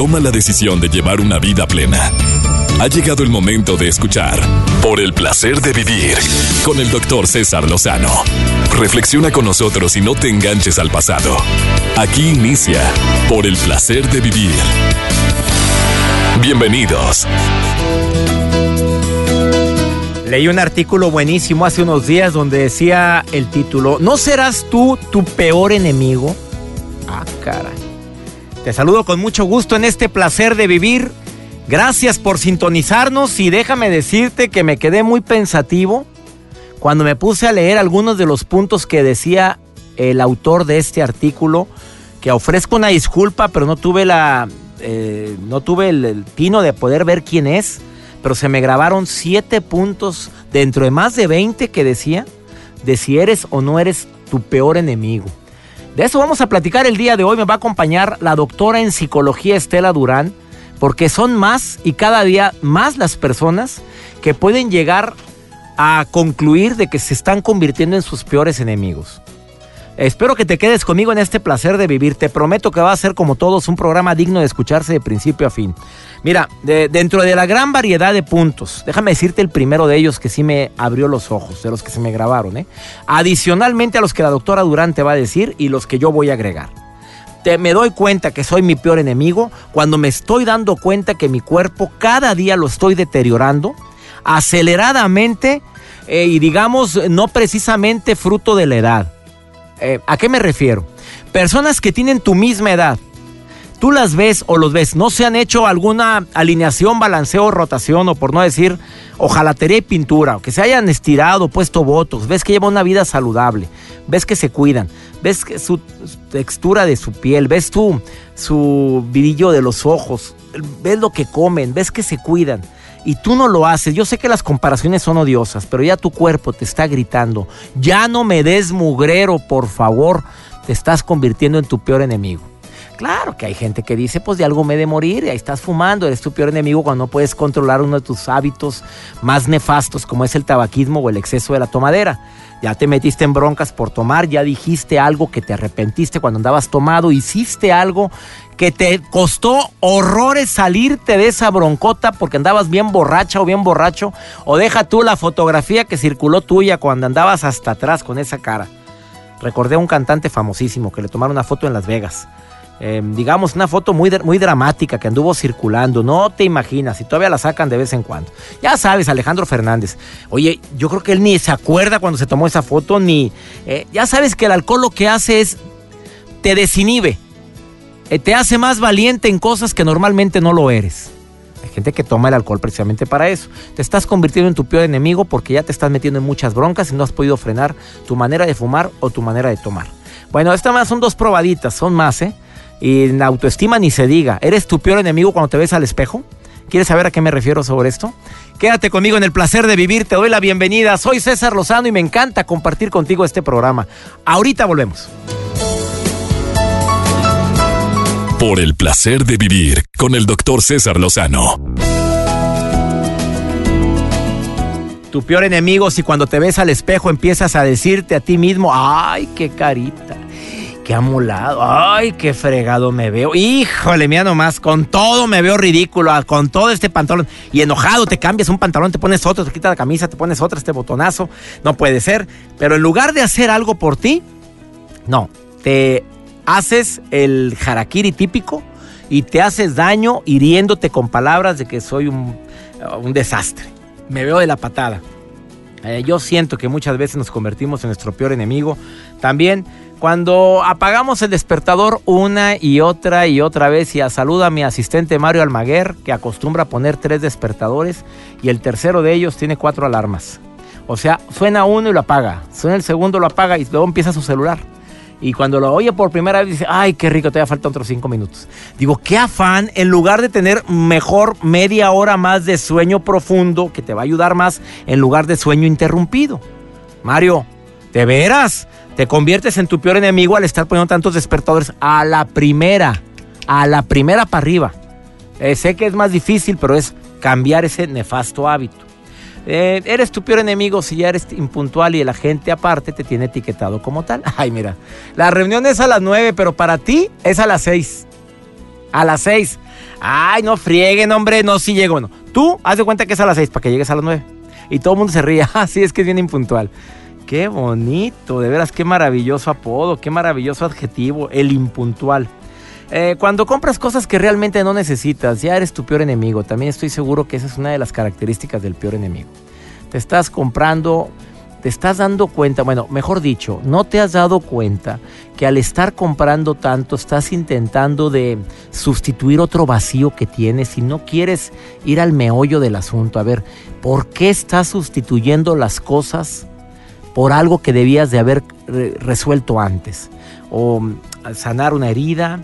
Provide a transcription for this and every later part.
toma la decisión de llevar una vida plena. Ha llegado el momento de escuchar Por el placer de vivir con el doctor César Lozano. Reflexiona con nosotros y no te enganches al pasado. Aquí inicia Por el placer de vivir. Bienvenidos. Leí un artículo buenísimo hace unos días donde decía el título, ¿no serás tú tu peor enemigo? Ah, caray. Te saludo con mucho gusto en este placer de vivir. Gracias por sintonizarnos y déjame decirte que me quedé muy pensativo cuando me puse a leer algunos de los puntos que decía el autor de este artículo, que ofrezco una disculpa, pero no tuve la, eh, no tuve el, el tino de poder ver quién es pero se me grabaron siete puntos dentro de más de 20 que decía de si eres o no eres tu peor enemigo. De eso vamos a platicar el día de hoy. Me va a acompañar la doctora en psicología Estela Durán, porque son más y cada día más las personas que pueden llegar a concluir de que se están convirtiendo en sus peores enemigos. Espero que te quedes conmigo en este placer de vivir. Te prometo que va a ser como todos un programa digno de escucharse de principio a fin. Mira, dentro de la gran variedad de puntos, déjame decirte el primero de ellos que sí me abrió los ojos, de los que se me grabaron, ¿eh? Adicionalmente a los que la doctora Durán te va a decir y los que yo voy a agregar. Te, me doy cuenta que soy mi peor enemigo cuando me estoy dando cuenta que mi cuerpo cada día lo estoy deteriorando aceleradamente eh, y digamos no precisamente fruto de la edad eh, ¿A qué me refiero? Personas que tienen tu misma edad. Tú las ves o los ves, no se han hecho alguna alineación, balanceo, rotación o por no decir ojalatería y pintura, o que se hayan estirado, puesto votos, ves que llevan una vida saludable, ves que se cuidan, ves que su textura de su piel, ves tu, su brillo de los ojos, ves lo que comen, ves que se cuidan y tú no lo haces. Yo sé que las comparaciones son odiosas, pero ya tu cuerpo te está gritando, ya no me des mugrero, por favor, te estás convirtiendo en tu peor enemigo. Claro que hay gente que dice, pues de algo me he de morir, y ahí estás fumando, eres tu peor enemigo cuando no puedes controlar uno de tus hábitos más nefastos, como es el tabaquismo o el exceso de la tomadera. Ya te metiste en broncas por tomar, ya dijiste algo que te arrepentiste cuando andabas tomado, hiciste algo que te costó horrores salirte de esa broncota porque andabas bien borracha o bien borracho, o deja tú la fotografía que circuló tuya cuando andabas hasta atrás con esa cara. Recordé a un cantante famosísimo que le tomaron una foto en Las Vegas. Em, digamos, una foto muy, muy dramática que anduvo circulando. No te imaginas, y todavía la sacan de vez en cuando. Ya sabes, Alejandro Fernández. Oye, yo creo que él ni se acuerda cuando se tomó esa foto, ni. Eh, ya sabes que el alcohol lo que hace es. te desinhibe eh, te hace más valiente en cosas que normalmente no lo eres. Hay gente que toma el alcohol precisamente para eso. Te estás convirtiendo en tu peor enemigo porque ya te estás metiendo en muchas broncas y no has podido frenar tu manera de fumar o tu manera de tomar. Bueno, estas más son dos probaditas, son más, ¿eh? Y en autoestima ni se diga. ¿Eres tu peor enemigo cuando te ves al espejo? ¿Quieres saber a qué me refiero sobre esto? Quédate conmigo en el placer de vivir, te doy la bienvenida. Soy César Lozano y me encanta compartir contigo este programa. Ahorita volvemos. Por el placer de vivir con el doctor César Lozano. Tu peor enemigo si cuando te ves al espejo empiezas a decirte a ti mismo, ay, qué carita, qué amolado, ay, qué fregado me veo. Híjole, mira nomás, con todo me veo ridículo, ah, con todo este pantalón. Y enojado te cambias un pantalón, te pones otro, te quitas la camisa, te pones otro, este botonazo. No puede ser. Pero en lugar de hacer algo por ti, no, te haces el harakiri típico y te haces daño hiriéndote con palabras de que soy un, un desastre. Me veo de la patada. Eh, yo siento que muchas veces nos convertimos en nuestro peor enemigo. También cuando apagamos el despertador una y otra y otra vez y a saluda a mi asistente Mario Almaguer que acostumbra poner tres despertadores y el tercero de ellos tiene cuatro alarmas. O sea, suena uno y lo apaga, suena el segundo lo apaga y luego empieza su celular. Y cuando lo oye por primera vez dice, ay, qué rico, todavía faltan otros cinco minutos. Digo, qué afán, en lugar de tener mejor media hora más de sueño profundo, que te va a ayudar más, en lugar de sueño interrumpido. Mario, ¿de veras? Te conviertes en tu peor enemigo al estar poniendo tantos despertadores a la primera, a la primera para arriba. Eh, sé que es más difícil, pero es cambiar ese nefasto hábito. Eh, eres tu peor enemigo si ya eres impuntual y la gente aparte te tiene etiquetado como tal. Ay, mira, la reunión es a las 9, pero para ti es a las 6. A las 6. Ay, no frieguen, hombre, no, sí llego. No. Tú, haz de cuenta que es a las seis para que llegues a las nueve. Y todo el mundo se ríe. Así es que es bien impuntual. Qué bonito, de veras, qué maravilloso apodo, qué maravilloso adjetivo, el impuntual. Eh, cuando compras cosas que realmente no necesitas, ya eres tu peor enemigo. También estoy seguro que esa es una de las características del peor enemigo. Te estás comprando, te estás dando cuenta, bueno, mejor dicho, no te has dado cuenta que al estar comprando tanto estás intentando de sustituir otro vacío que tienes y no quieres ir al meollo del asunto. A ver, ¿por qué estás sustituyendo las cosas por algo que debías de haber resuelto antes? O mm, sanar una herida,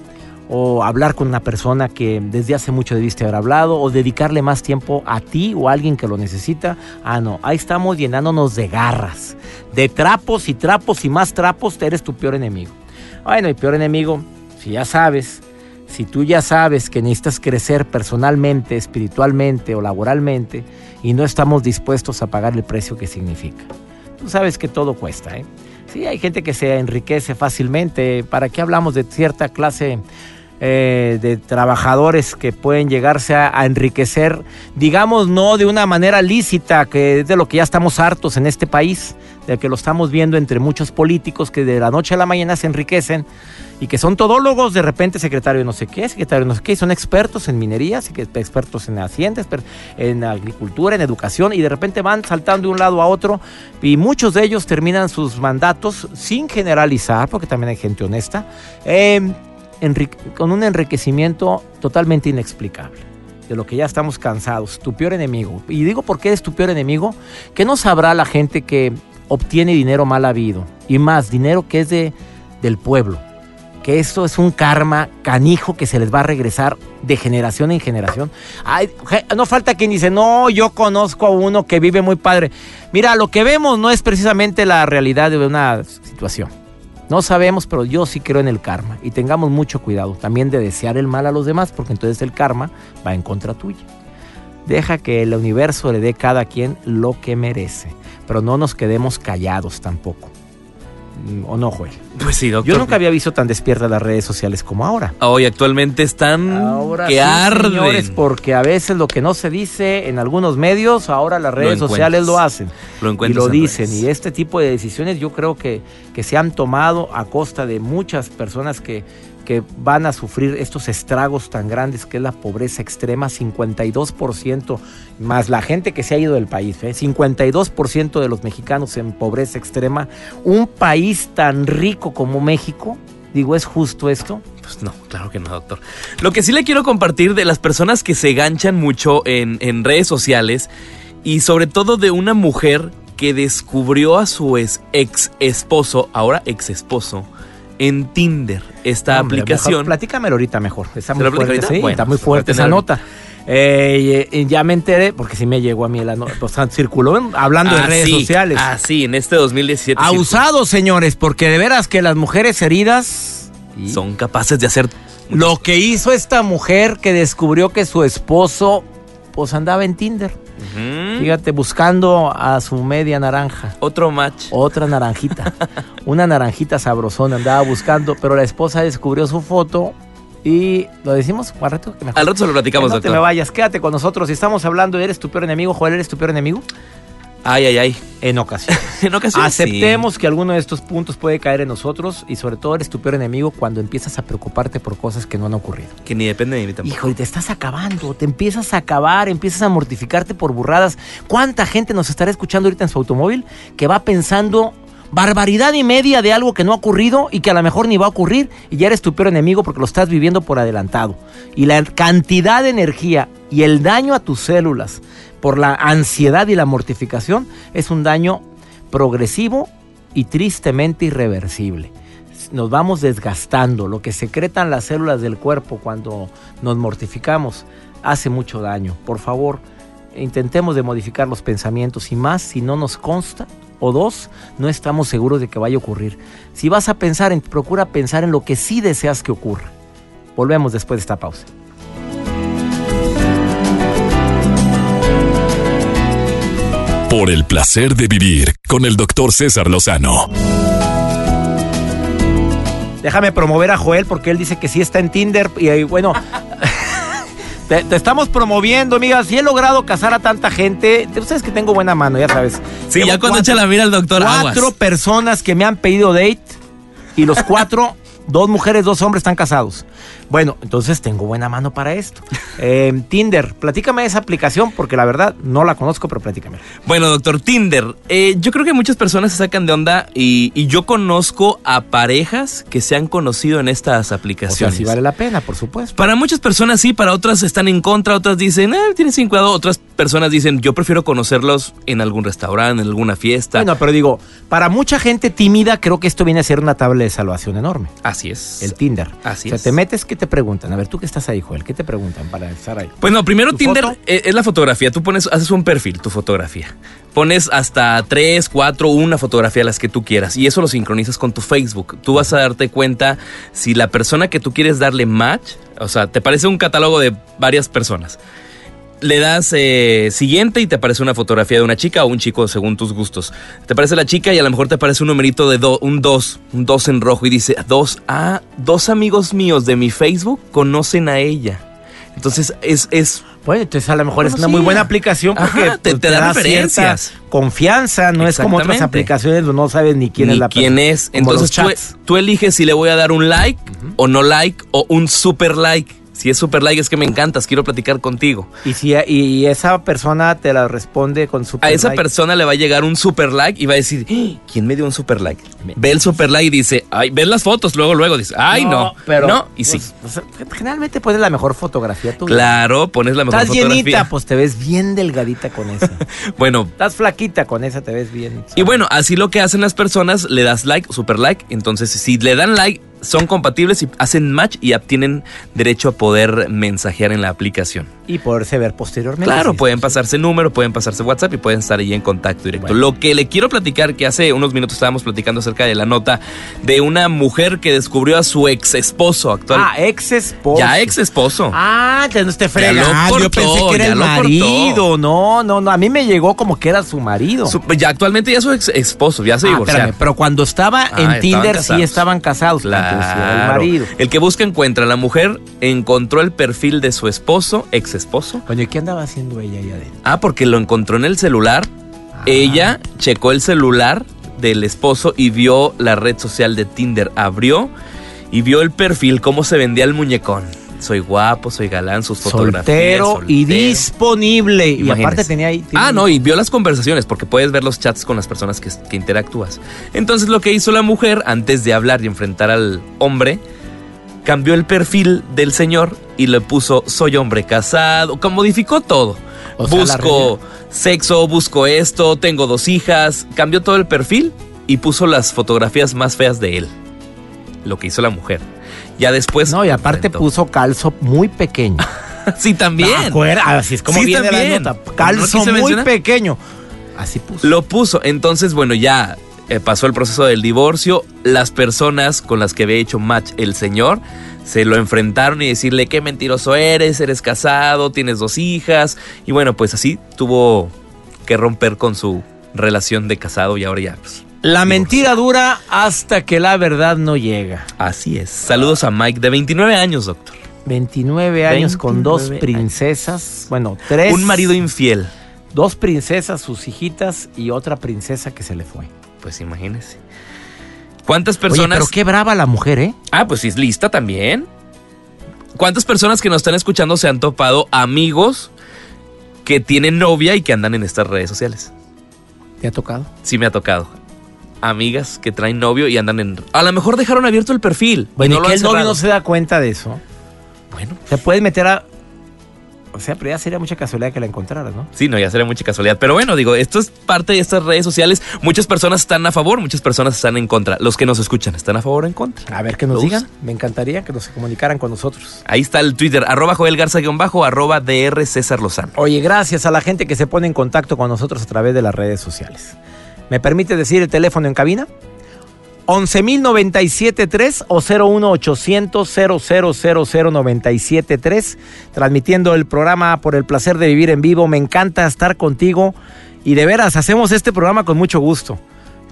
o hablar con una persona que desde hace mucho debiste haber hablado, o dedicarle más tiempo a ti o a alguien que lo necesita. Ah, no, ahí estamos llenándonos de garras, de trapos y trapos y más trapos, eres tu peor enemigo. Bueno, y peor enemigo, si ya sabes, si tú ya sabes que necesitas crecer personalmente, espiritualmente o laboralmente, y no estamos dispuestos a pagar el precio que significa. Tú sabes que todo cuesta, ¿eh? Sí, hay gente que se enriquece fácilmente. ¿Para qué hablamos de cierta clase eh, de trabajadores que pueden llegarse a, enriquecer, digamos, no de una manera lícita, que es de lo que ya estamos hartos en este país, de que lo estamos viendo entre muchos políticos que de la noche a la mañana se enriquecen y que son todólogos, de repente secretario no sé qué, secretario no sé qué, son expertos en minería, expertos en hacienda, en agricultura, en educación, y de repente van saltando de un lado a otro, y muchos de ellos terminan sus mandatos sin generalizar, porque también hay gente honesta, eh, con un enriquecimiento totalmente inexplicable. De lo que ya estamos cansados. Tu peor enemigo. Y digo por qué es tu peor enemigo. Que no sabrá la gente que obtiene dinero mal habido. Y más, dinero que es de, del pueblo. Que esto es un karma canijo que se les va a regresar de generación en generación. no falta quien dice, no, yo conozco a uno que vive muy padre. Mira, lo que vemos no es precisamente la realidad de una situación. No sabemos, pero yo sí creo en el karma. Y tengamos mucho cuidado también de desear el mal a los demás, porque entonces el karma va en contra tuya. Deja que el universo le dé cada quien lo que merece, pero no nos quedemos callados tampoco. ¿O no, Joel? Pues sí, doctor. Yo nunca había visto tan despiertas las redes sociales como ahora. Hoy actualmente están ahora que arden. porque a veces lo que no se dice en algunos medios, ahora las redes sociales lo hacen. Lo y lo dicen. Y este tipo de decisiones yo creo que, que se han tomado a costa de muchas personas que que van a sufrir estos estragos tan grandes que es la pobreza extrema, 52% más la gente que se ha ido del país, ¿eh? 52% de los mexicanos en pobreza extrema, un país tan rico como México, digo, ¿es justo esto? Pues no, claro que no, doctor. Lo que sí le quiero compartir de las personas que se ganchan mucho en, en redes sociales y sobre todo de una mujer que descubrió a su ex esposo, ahora ex esposo, en Tinder, esta aplicación. platícamelo ahorita mejor. Está muy fuerte, sí, está muy fuerte esa nota. Eh, ya me enteré, porque sí me llegó a mí la nota, pues, circuló hablando de ah, redes sociales. Ah, sí, en este 2017. Abusados, señores, porque de veras que las mujeres heridas... Son capaces de hacer... Lo que hizo esta mujer que descubrió que su esposo, pues andaba en Tinder. Fíjate, buscando a su media naranja. Otro match. Otra naranjita. Una naranjita sabrosona andaba buscando, pero la esposa descubrió su foto y lo decimos al rato. al rato se lo platicamos, no te me vayas, quédate con nosotros. Si estamos hablando, ¿eres tu peor enemigo? Joel, ¿eres tu peor enemigo? Ay, ay, ay. En ocasiones. en ocasiones. Aceptemos que alguno de estos puntos puede caer en nosotros y sobre todo eres tu peor enemigo cuando empiezas a preocuparte por cosas que no han ocurrido. Que ni depende de mí tampoco. Hijo, y te estás acabando, te empiezas a acabar, empiezas a mortificarte por burradas. ¿Cuánta gente nos estará escuchando ahorita en su automóvil que va pensando barbaridad y media de algo que no ha ocurrido y que a lo mejor ni va a ocurrir y ya eres tu peor enemigo porque lo estás viviendo por adelantado. Y la cantidad de energía y el daño a tus células por la ansiedad y la mortificación es un daño progresivo y tristemente irreversible. Nos vamos desgastando, lo que secretan las células del cuerpo cuando nos mortificamos hace mucho daño. Por favor, intentemos de modificar los pensamientos y más si no nos consta o dos, no estamos seguros de que vaya a ocurrir. Si vas a pensar en, procura pensar en lo que sí deseas que ocurra. Volvemos después de esta pausa. Por el placer de vivir con el doctor César Lozano. Déjame promover a Joel porque él dice que sí está en Tinder y bueno, Te, te estamos promoviendo, amigas. Y he logrado casar a tanta gente. Ustedes que tengo buena mano, ya sabes. Sí, Tengo ya cuando cuatro- echa la mira al doctor Cuatro Aguas. personas que me han pedido date y los cuatro, dos mujeres, dos hombres están casados. Bueno, entonces tengo buena mano para esto. Eh, Tinder, platícame esa aplicación porque la verdad no la conozco, pero platícame. Bueno, doctor Tinder, eh, yo creo que muchas personas se sacan de onda y, y yo conozco a parejas que se han conocido en estas O sea, aplicaciones. si vale la pena, por supuesto. Para muchas personas sí, para otras están en contra, otras dicen, eh, tienes sin cuidado, otras personas dicen, yo prefiero conocerlos en algún restaurante, en alguna fiesta. Bueno, pero digo, para mucha gente tímida, creo que esto viene a ser una tabla de salvación enorme. Así es. El Tinder. Así o sea, es. te metes, ¿qué te preguntan? A ver, tú que estás ahí, Joel, ¿qué te preguntan para estar ahí? Pues no, primero ¿Tu Tinder foto? eh, es la fotografía. Tú pones, haces un perfil, tu fotografía. Pones hasta tres, cuatro, una fotografía las que tú quieras. Y eso lo sincronizas con tu Facebook. Tú vas a darte cuenta si la persona que tú quieres darle match, o sea, te parece un catálogo de varias personas. Le das eh, siguiente y te aparece una fotografía de una chica o un chico según tus gustos. Te aparece la chica y a lo mejor te aparece un numerito de do- un 2, un 2 en rojo y dice, dos, ah, dos amigos míos de mi Facebook conocen a ella. Entonces es, es Bueno, entonces a lo mejor es una muy buena aplicación porque Ajá, te- pues, te da referencias. confianza, no es como otras aplicaciones donde no sabes ni quién ni es la quién persona. es. Entonces tú eliges si le voy a dar un like o no like o un super like. Si es super like es que me encantas, quiero platicar contigo. Y si y esa persona te la responde con su A esa persona le va a llegar un super like y va a decir, "¡Ah! ¿quién me dio un super like? Ve el super like y dice, ay, ves las fotos, luego, luego dice, ay, no, pero no, y sí. pues, pues, generalmente pones la mejor fotografía tú. Claro, pones la mejor Estás fotografía. llenita, pues te ves bien delgadita con esa. Bueno, Estás flaquita con esa, te ves bien. y bueno, así lo que hacen las personas, le das like, super like, entonces si le dan like, son compatibles y hacen match y obtienen derecho a poder mensajear en la aplicación. Y poderse ver posteriormente. Claro, sí, pueden sí. pasarse número, pueden pasarse WhatsApp y pueden estar ahí en contacto directo. Bueno. Lo que le quiero platicar, que hace unos minutos estábamos platicando acerca de la nota de una mujer que descubrió a su ex esposo actual. Ah, ex esposo. ya ex esposo. Ah, entonces te frega. lo Ah, yo pensé que era el marido. No, no, no. A mí me llegó como que era su marido. Su- ya actualmente ya su ex esposo, ya se Ah, espérame, pero cuando estaba Ah, en Tinder casados. sí estaban casados. Entonces, sí era el Claro. marido. El que busca encuentra. La mujer encontró el perfil de su esposo, ex esposo. ¿y qué andaba haciendo ella ahí adentro? Ah, porque lo encontró en el celular. Ah. Ella checó el celular del esposo y vio la red social de Tinder. Abrió y vio el perfil, cómo se vendía el muñecón. Soy guapo, soy galán, sus fotografías. Soltero y disponible. Y aparte tenía ahí. Ah, no, y vio las conversaciones porque puedes ver los chats con las personas que, que interactúas. Entonces lo que hizo la mujer antes de hablar y enfrentar al hombre, cambió el perfil del señor y le puso soy hombre casado, como modificó todo. O sea, busco sexo, busco esto, tengo dos hijas, cambió todo el perfil y puso las fotografías más feas de él. Lo que hizo la mujer. Ya después... No, y aparte puso calzo muy pequeño. sí, también. Así es como Sí, viene la nota. No Calzo muy mencionar. pequeño. Así puso. Lo puso. Entonces, bueno, ya eh, pasó el proceso del divorcio. Las personas con las que había hecho match el señor se lo enfrentaron y decirle qué mentiroso eres, eres casado, tienes dos hijas. Y bueno, pues así tuvo que romper con su relación de casado y ahora ya. pues, La mentira dura hasta que la verdad no llega. así es. Saludos a Mike de 29 años, doctor. 29 años con dos 29 princesas. Bueno, tres. Un marido infiel. Dos princesas, sus hijitas y otra princesa que se le fue. Pues imagínese. ¿Cuántas Oye, personas? pero qué brava la mujer, ¿eh? Ah, pues sí es lista también. ¿Cuántas personas que nos están escuchando se han topado amigos que tienen novia y que andan en estas redes sociales? ¿Te ha tocado? Sí me ha tocado. Amigas que traen novio y andan en... A lo mejor dejaron abierto el perfil. Bueno, y y no lo que el novio no se da cuenta de eso. Bueno, Te puedes meter a. O sea, pero ya sería mucha casualidad que la encontraras, ¿no? sí, no, ya sería mucha casualidad. Pero bueno, digo, esto es parte de estas redes sociales. Muchas personas están a favor, muchas personas están en contra. Los que nos escuchan, ¿están a favor o en contra? A ver que nos ¿Lo digan. Me encantaría que nos comunicaran con nosotros. Ahí está el Twitter, arroba Joel Garza-bajo, arroba DR César Lozano. Oye, gracias a la gente que se pone en contacto con nosotros a través de las redes sociales. ¿Me permite decir el teléfono en cabina? 11.097.3 o 01800 transmitiendo el programa por el placer de vivir en vivo. Me encanta estar contigo y de veras hacemos este programa con mucho gusto.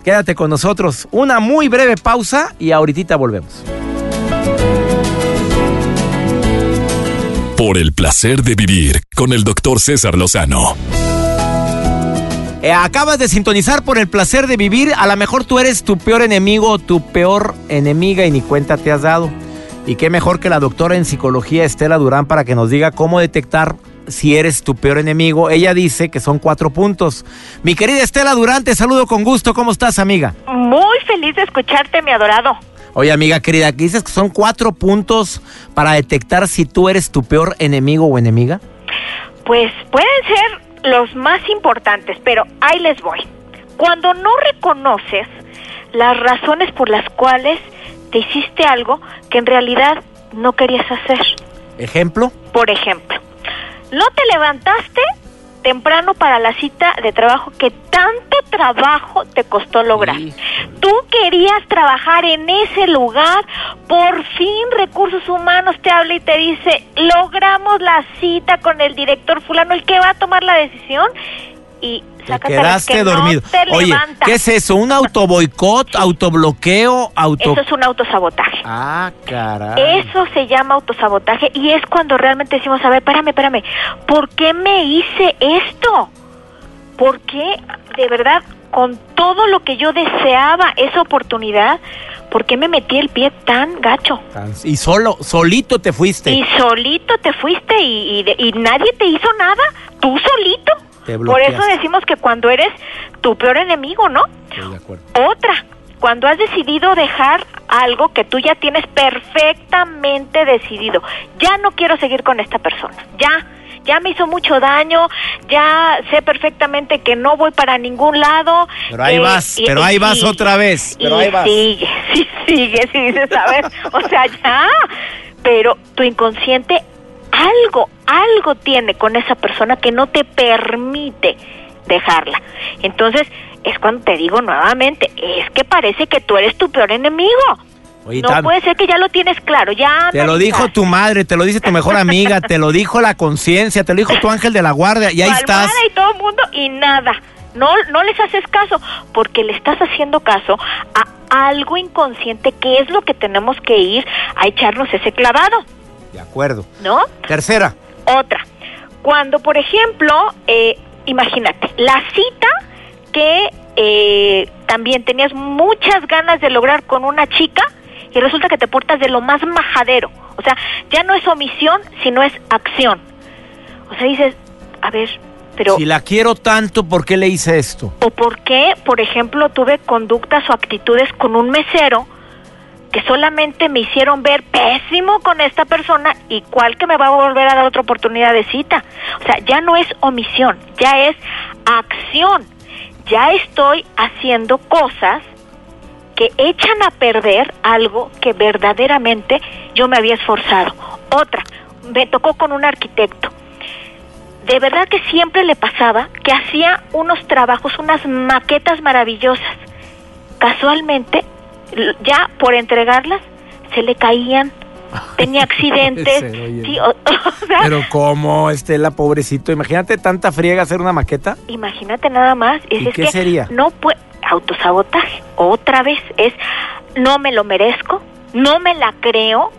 Quédate con nosotros. Una muy breve pausa y ahorita volvemos. por el placer de vivir con el doctor César Lozano. Eh, acabas de sintonizar por el placer de vivir. A lo mejor tú eres tu peor enemigo o tu peor enemiga y ni cuenta te has dado. Y qué mejor que la doctora en psicología Estela Durán para que nos diga cómo detectar si eres tu peor enemigo. Ella dice que son cuatro puntos. Mi querida Estela Durán, te saludo con gusto. ¿Cómo estás, amiga? Muy feliz de escucharte, mi adorado. Oye, amiga querida, ¿qué dices que son cuatro puntos para detectar si tú eres tu peor enemigo o enemiga? Pues pueden ser los más importantes, pero ahí les voy. Cuando no reconoces las razones por las cuales te hiciste algo que en realidad no querías hacer. ¿Ejemplo? Por ejemplo, no te levantaste temprano para la cita de trabajo que tanto trabajo te costó lograr. Tú querías trabajar en ese lugar, por fin Recursos Humanos te habla y te dice, logramos la cita con el director fulano, el que va a tomar la decisión y te quedaste dormido. Oye, ¿qué es eso? ¿Un autoboicot, autobloqueo, auto...? Eso es un autosabotaje. Ah, caray. Eso se llama autosabotaje y es cuando realmente decimos, a ver, espérame, espérame, ¿por qué me hice esto? ¿Por qué, de verdad, con todo lo que yo deseaba esa oportunidad, ¿por qué me metí el pie tan gacho? Y solo, solito te fuiste. Y solito te fuiste y, y nadie te hizo nada, tú solito. Por eso decimos que cuando eres tu peor enemigo, ¿no? de acuerdo. Otra, cuando has decidido dejar algo que tú ya tienes perfectamente decidido, ya no quiero seguir con esta persona, ya, ya me hizo mucho daño, ya sé perfectamente que no voy para ningún lado. Pero ahí eh, vas, pero ahí vas otra vez, pero ahí vas. Sigue, sí, sigue, sí, dices, a ver, o sea, ya, pero tu inconsciente algo, algo tiene con esa persona que no te permite dejarla. Entonces, es cuando te digo nuevamente, es que parece que tú eres tu peor enemigo. no puede ser que ya lo tienes claro, ya. Te lo dijo tu madre, te lo dice tu mejor amiga, te lo dijo la conciencia, te lo dijo tu ángel de la guardia y ahí estás. y todo el mundo y nada. No, no les haces caso porque le estás haciendo caso a algo inconsciente que es lo que tenemos que ir a echarnos ese clavado. De acuerdo. ¿No? Tercera. Otra. Cuando, por ejemplo, eh, imagínate, la cita que eh, también tenías muchas ganas de lograr con una chica y resulta que te portas de lo más majadero. O sea, ya no es omisión, sino es acción. O sea, dices, a ver, pero... Si la quiero tanto, ¿por qué le hice esto? O por qué, por ejemplo, tuve conductas o actitudes con un mesero que solamente me hicieron ver pésimo con esta persona y cuál que me va a volver a dar otra oportunidad de cita. O sea, ya no es omisión, ya es acción. Ya estoy haciendo cosas que echan a perder algo que verdaderamente yo me había esforzado. Otra, me tocó con un arquitecto. De verdad que siempre le pasaba que hacía unos trabajos, unas maquetas maravillosas. Casualmente ya por entregarlas se le caían tenía accidentes. Pero cómo, Estela, pobrecito, imagínate tanta friega hacer una maqueta. Imagínate nada más. ¿Y qué sería? No puede, autosabotaje, otra vez, es no me lo merezco, no me la creo.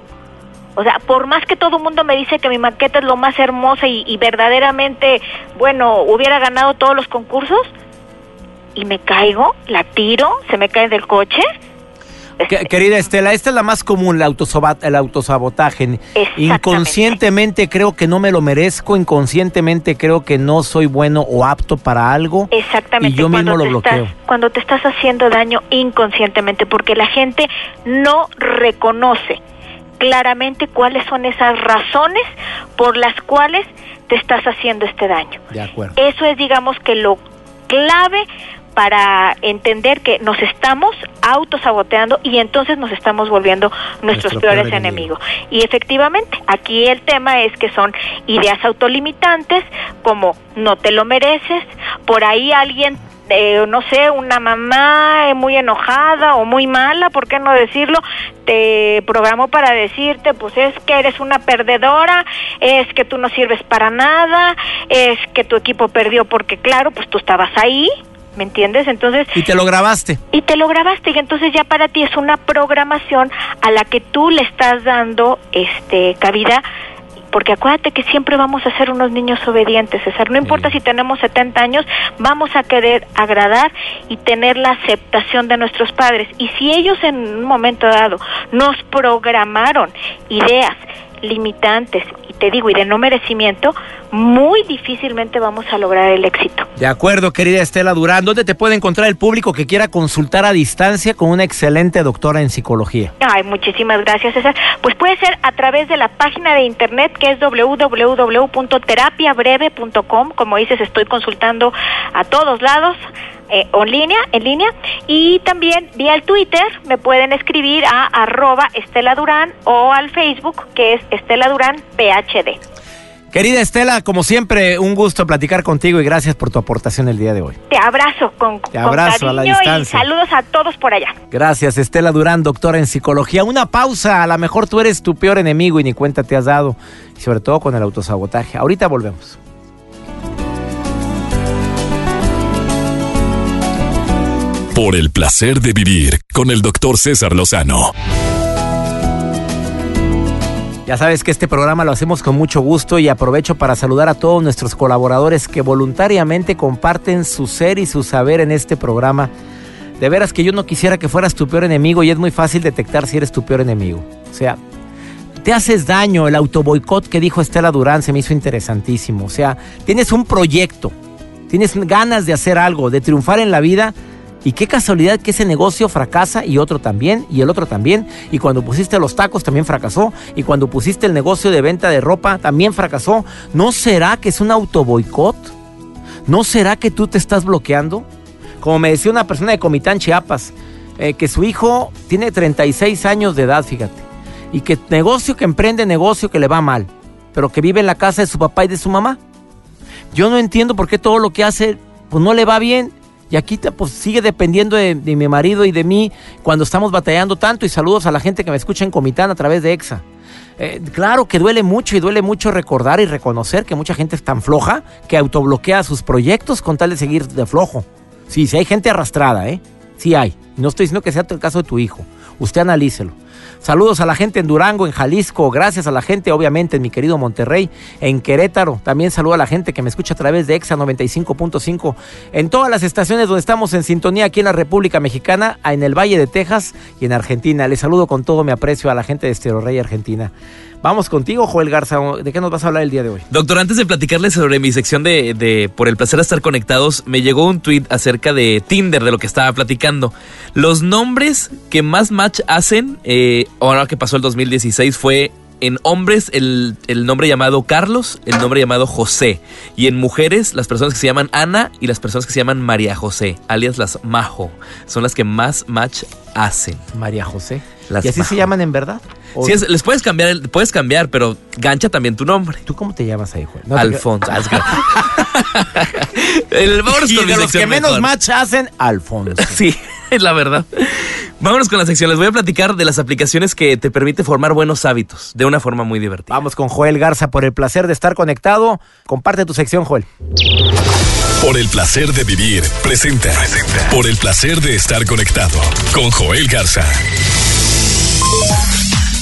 O sea, por más que todo el mundo me dice que mi maqueta es lo más hermosa y, y verdaderamente, bueno, hubiera ganado todos los concursos, y me caigo, la tiro, se me cae del coche, querida Estela, esta es la más común, el, el autosabotaje. Inconscientemente creo que no me lo merezco, inconscientemente creo que no soy bueno o apto para algo. Exactamente. Y yo mismo lo bloqueo. cuando te estás haciendo daño inconscientemente, porque la gente no reconoce claramente cuáles son esas razones por las cuales te estás haciendo este daño. De acuerdo. Eso es, digamos, que lo clave para entender que nos estamos autosaboteando y entonces nos estamos volviendo nuestros peores enemigos. Y efectivamente, aquí el tema es que son ideas autolimitantes como no te lo mereces, por ahí alguien eh, no sé, una mamá muy enojada o muy mala, ¿por qué no decirlo? Te programó para decirte, pues es que eres una perdedora, es que tú no sirves para nada, es que tu equipo perdió porque claro, pues tú estabas ahí, ¿me entiendes? Entonces... Y te lo grabaste. Y te lo grabaste, y entonces ya para ti es una programación a la que tú le estás dando este cabida porque acuérdate que siempre vamos a ser unos niños obedientes, César. No importa si tenemos 70 años, vamos a querer agradar y tener la aceptación de nuestros padres. Y si ellos en un momento dado nos programaron ideas limitantes y te digo y de no merecimiento, muy difícilmente vamos a lograr el éxito. De acuerdo, querida Estela Durán, ¿dónde te puede encontrar el público que quiera consultar a distancia con una excelente doctora en psicología? Ay, muchísimas gracias, César. Pues puede ser a través de la página de internet que es www.terapiabreve.com. Como dices, estoy consultando a todos lados eh, en línea, en línea, y también vía el Twitter me pueden escribir a arroba Estela Durán o al Facebook que es Estela Durán PhD. Querida Estela, como siempre, un gusto platicar contigo y gracias por tu aportación el día de hoy. Te abrazo con, Te abrazo cariño a la distancia. y saludos a todos por allá. Gracias, Estela Durán, doctora en psicología. Una pausa, a lo mejor tú eres tu peor enemigo y ni cuenta te has dado, sobre todo con el autosabotaje. Ahorita volvemos. Por el placer de vivir con el doctor César Lozano. Ya sabes que este programa lo hacemos con mucho gusto y aprovecho para saludar a todos nuestros colaboradores que voluntariamente comparten su ser y su saber en este programa. De veras que yo no quisiera que fueras tu peor enemigo y es muy fácil detectar si eres tu peor enemigo. O sea, te haces daño, el autoboicot que dijo Estela Durán se me hizo interesantísimo. O sea, tienes un proyecto, tienes ganas de hacer algo, de triunfar en la vida y qué casualidad que ese negocio fracasa y otro también, y el otro también. Y cuando pusiste los tacos también fracasó. Y cuando pusiste el negocio de venta de ropa también fracasó. ¿No será que es un autoboicot? ¿No será que tú te estás bloqueando? Como me decía una persona de Comitán, Chiapas, eh, que su hijo tiene 36 años de edad, fíjate. Y que negocio que emprende, negocio que le va mal. Pero que vive en la casa de su papá y de su mamá. Yo no entiendo por qué todo lo que hace pues no le va bien y aquí pues, sigue dependiendo de, mi marido y de mí cuando estamos batallando tanto. Y saludos a la gente que me escucha en Comitán a través de EXA. Eh, claro que duele mucho y duele mucho recordar y reconocer que mucha gente es tan floja que autobloquea sus proyectos con tal de seguir de flojo. Sí, sí hay gente arrastrada, ¿eh? Sí hay. No estoy diciendo que sea el caso de tu hijo. Usted analícelo. Saludos a la gente en Durango, en Jalisco. Gracias a la gente, obviamente, en mi querido Monterrey, en Querétaro. También saludo a la gente que me escucha a través de EXA 95.5. En todas las estaciones donde estamos en sintonía aquí en la República Mexicana, en el Valle de Texas y en Argentina. Les saludo con todo mi aprecio a la gente de Estero Rey, Argentina. Vamos contigo, Joel Garza. ¿De qué nos vas a hablar el día de hoy? Doctor, antes de platicarles sobre mi sección de, de, Por el placer de estar conectados, me llegó un tweet acerca de Tinder, de lo que estaba platicando. Los nombres que más match hacen, eh, ahora que pasó el 2016, fue en hombres el, el, nombre llamado Carlos, el nombre llamado José. Y en mujeres, las personas que se llaman Ana y las personas que se llaman María José, alias las Majo. Son las que más match hacen. María José. Las ¿Y así Majo. se llaman en verdad? Sí, es, les puedes cambiar, puedes cambiar, pero gancha también tu nombre. ¿Tú cómo te llamas ahí, Juan? No, Alfonso. el, y de los que menos match hacen, Alfonso. Sí, es la verdad. Vámonos con la sección. Les voy a platicar de las aplicaciones que te permite formar buenos hábitos de una forma muy divertida. Vamos con Joel Garza por el placer de estar conectado. Comparte tu sección, Joel. Por el placer de vivir, presenta. presenta. Por el placer de estar conectado con Joel Garza.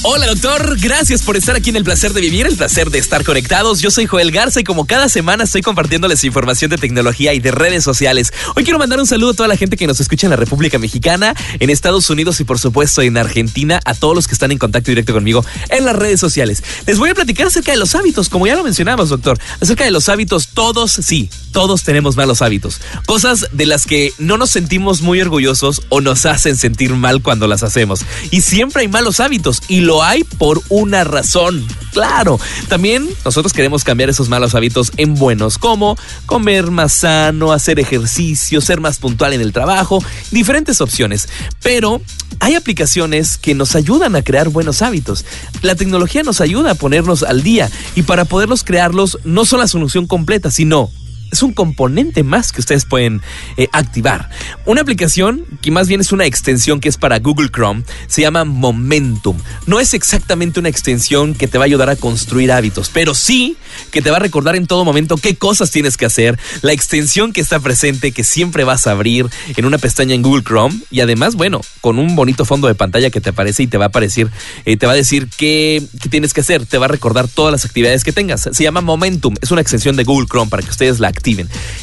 Hola doctor, gracias por estar aquí en el placer de vivir, el placer de estar conectados. Yo soy Joel Garza y como cada semana estoy compartiéndoles información de tecnología y de redes sociales. Hoy quiero mandar un saludo a toda la gente que nos escucha en la República Mexicana, en Estados Unidos y por supuesto en Argentina, a todos los que están en contacto directo conmigo en las redes sociales. Les voy a platicar acerca de los hábitos, como ya lo mencionamos doctor, acerca de los hábitos, todos sí, todos tenemos malos hábitos. Cosas de las que no nos sentimos muy orgullosos o nos hacen sentir mal cuando las hacemos. Y siempre hay malos hábitos y lo hay por una razón. Claro, también nosotros queremos cambiar esos malos hábitos en buenos, como comer más sano, hacer ejercicio, ser más puntual en el trabajo, diferentes opciones. Pero hay aplicaciones que nos ayudan a crear buenos hábitos. La tecnología nos ayuda a ponernos al día y para poderlos crearlos no son la solución completa, sino es un componente más que ustedes pueden eh, activar. Una aplicación que más bien es una extensión que es para Google Chrome, se llama Momentum. No es exactamente una extensión que te va a ayudar a construir hábitos, pero sí que te va a recordar en todo momento qué cosas tienes que hacer, la extensión que está presente, que siempre vas a abrir en una pestaña en Google Chrome y además, bueno, con un bonito fondo de pantalla que te aparece y te va a aparecer, eh, te va a decir qué, qué tienes que hacer, te va a recordar todas las actividades que tengas. Se llama Momentum, es una extensión de Google Chrome para que ustedes la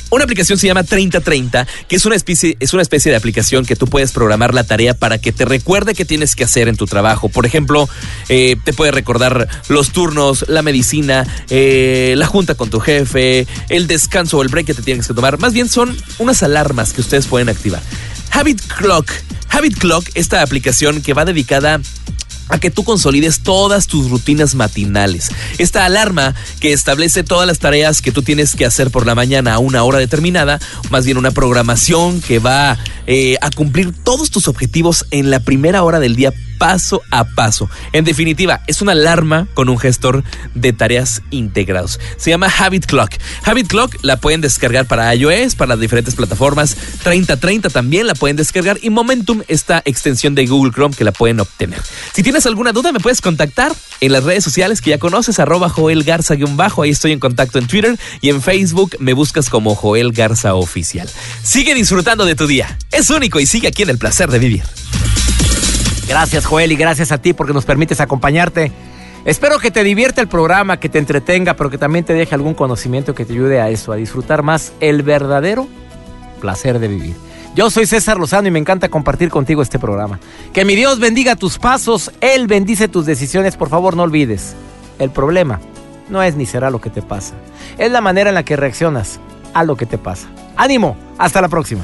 Una aplicación se llama 3030, que es una especie, es una especie de aplicación que tú puedes programar la tarea para que te recuerde qué tienes que hacer en tu trabajo. Por ejemplo, eh, te puede recordar los turnos, la medicina, eh, la junta con tu jefe, el descanso o el break que te tienes que tomar. Más bien son unas alarmas que ustedes pueden activar. Habit Clock. Habit Clock, esta aplicación que va dedicada a que tú consolides todas tus rutinas matinales. Esta alarma que establece todas las tareas que tú tienes que hacer por la mañana a una hora determinada, más bien una programación que va eh, a cumplir todos tus objetivos en la primera hora del día paso a paso. En definitiva, es una alarma con un gestor de tareas integrados. Se llama Habit Clock. Habit Clock la pueden descargar para iOS, para las diferentes plataformas. 3030 también la pueden descargar y Momentum, esta extensión de Google Chrome que la pueden obtener. Si tienes alguna duda, me puedes contactar en las redes sociales que ya conoces, arroba Joel Garza-bajo. Ahí estoy en contacto en Twitter y en Facebook me buscas como Joel Garza Oficial. Sigue disfrutando de tu día. Es único y sigue aquí en el placer de vivir. Gracias Joel y gracias a ti porque nos permites acompañarte. Espero que te divierta el programa, que te entretenga, pero que también te deje algún conocimiento que te ayude a eso, a disfrutar más el verdadero placer de vivir. Yo soy César Lozano y me encanta compartir contigo este programa. Que mi Dios bendiga tus pasos, Él bendice tus decisiones, por favor no olvides. El problema no es ni será lo que te pasa, es la manera en la que reaccionas a lo que te pasa. Ánimo, hasta la próxima.